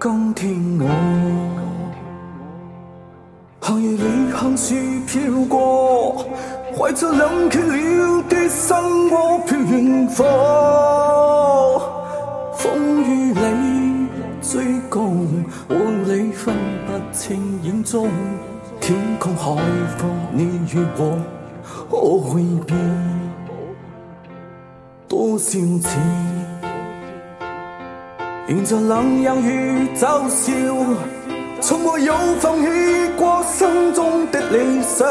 今天我寒夜里横树飘过，怀着冷却了的心窝飘远方。风雨里追赶，雾里分不清影踪。天空海阔，你与我可会变多少次？迎着冷阳与嘲笑，从没有放弃过心中的理想。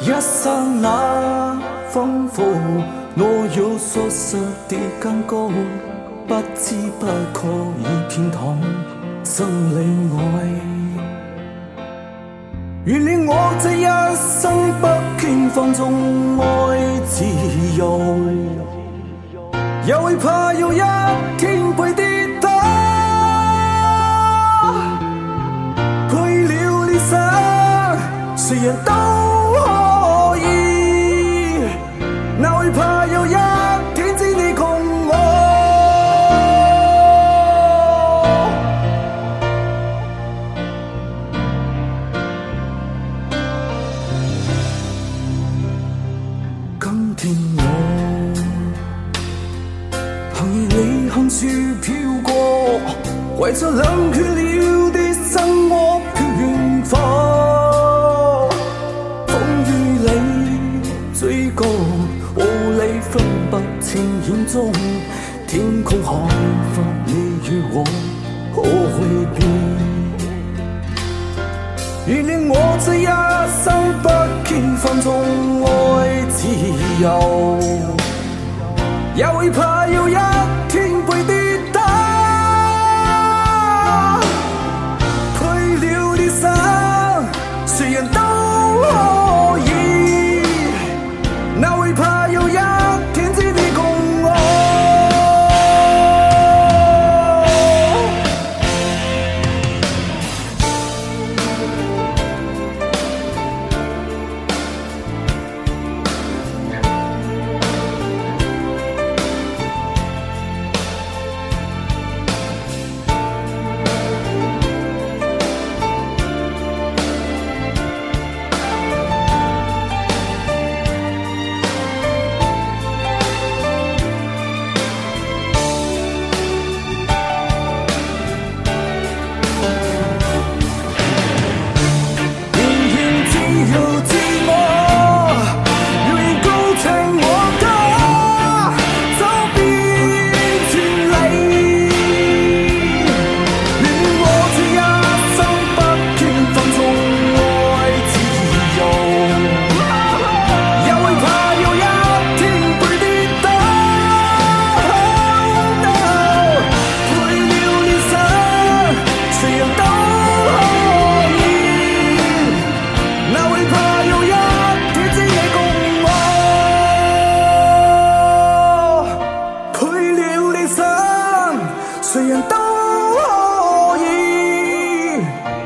一刹那丰富，我有所失的更高，不知不觉已天堂心里爱。原谅我这一生不羁放纵爱自由。也会怕有一天背跌倒，配了理想，谁人都可以。哪会怕有一天只你共我？今天里横树飘过，怀着冷却了的心窝飘远方。风雨里追赶，雾里分不清影踪。天空海阔，你与我可会变？原谅我这一生不羁放纵爱自由，也会怕有。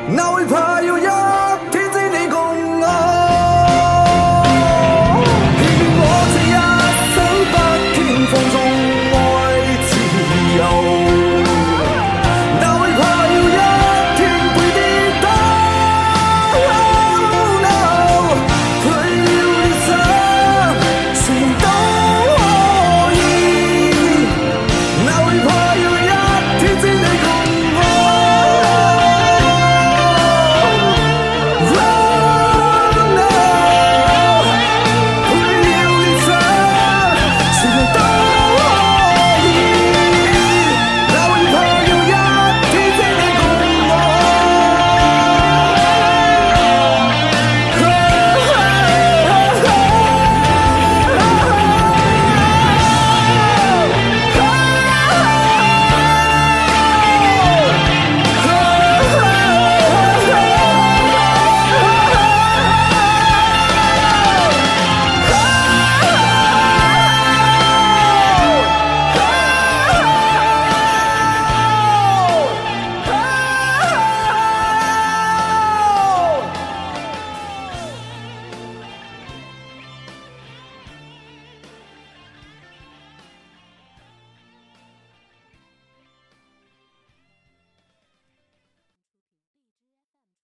Now we've heard.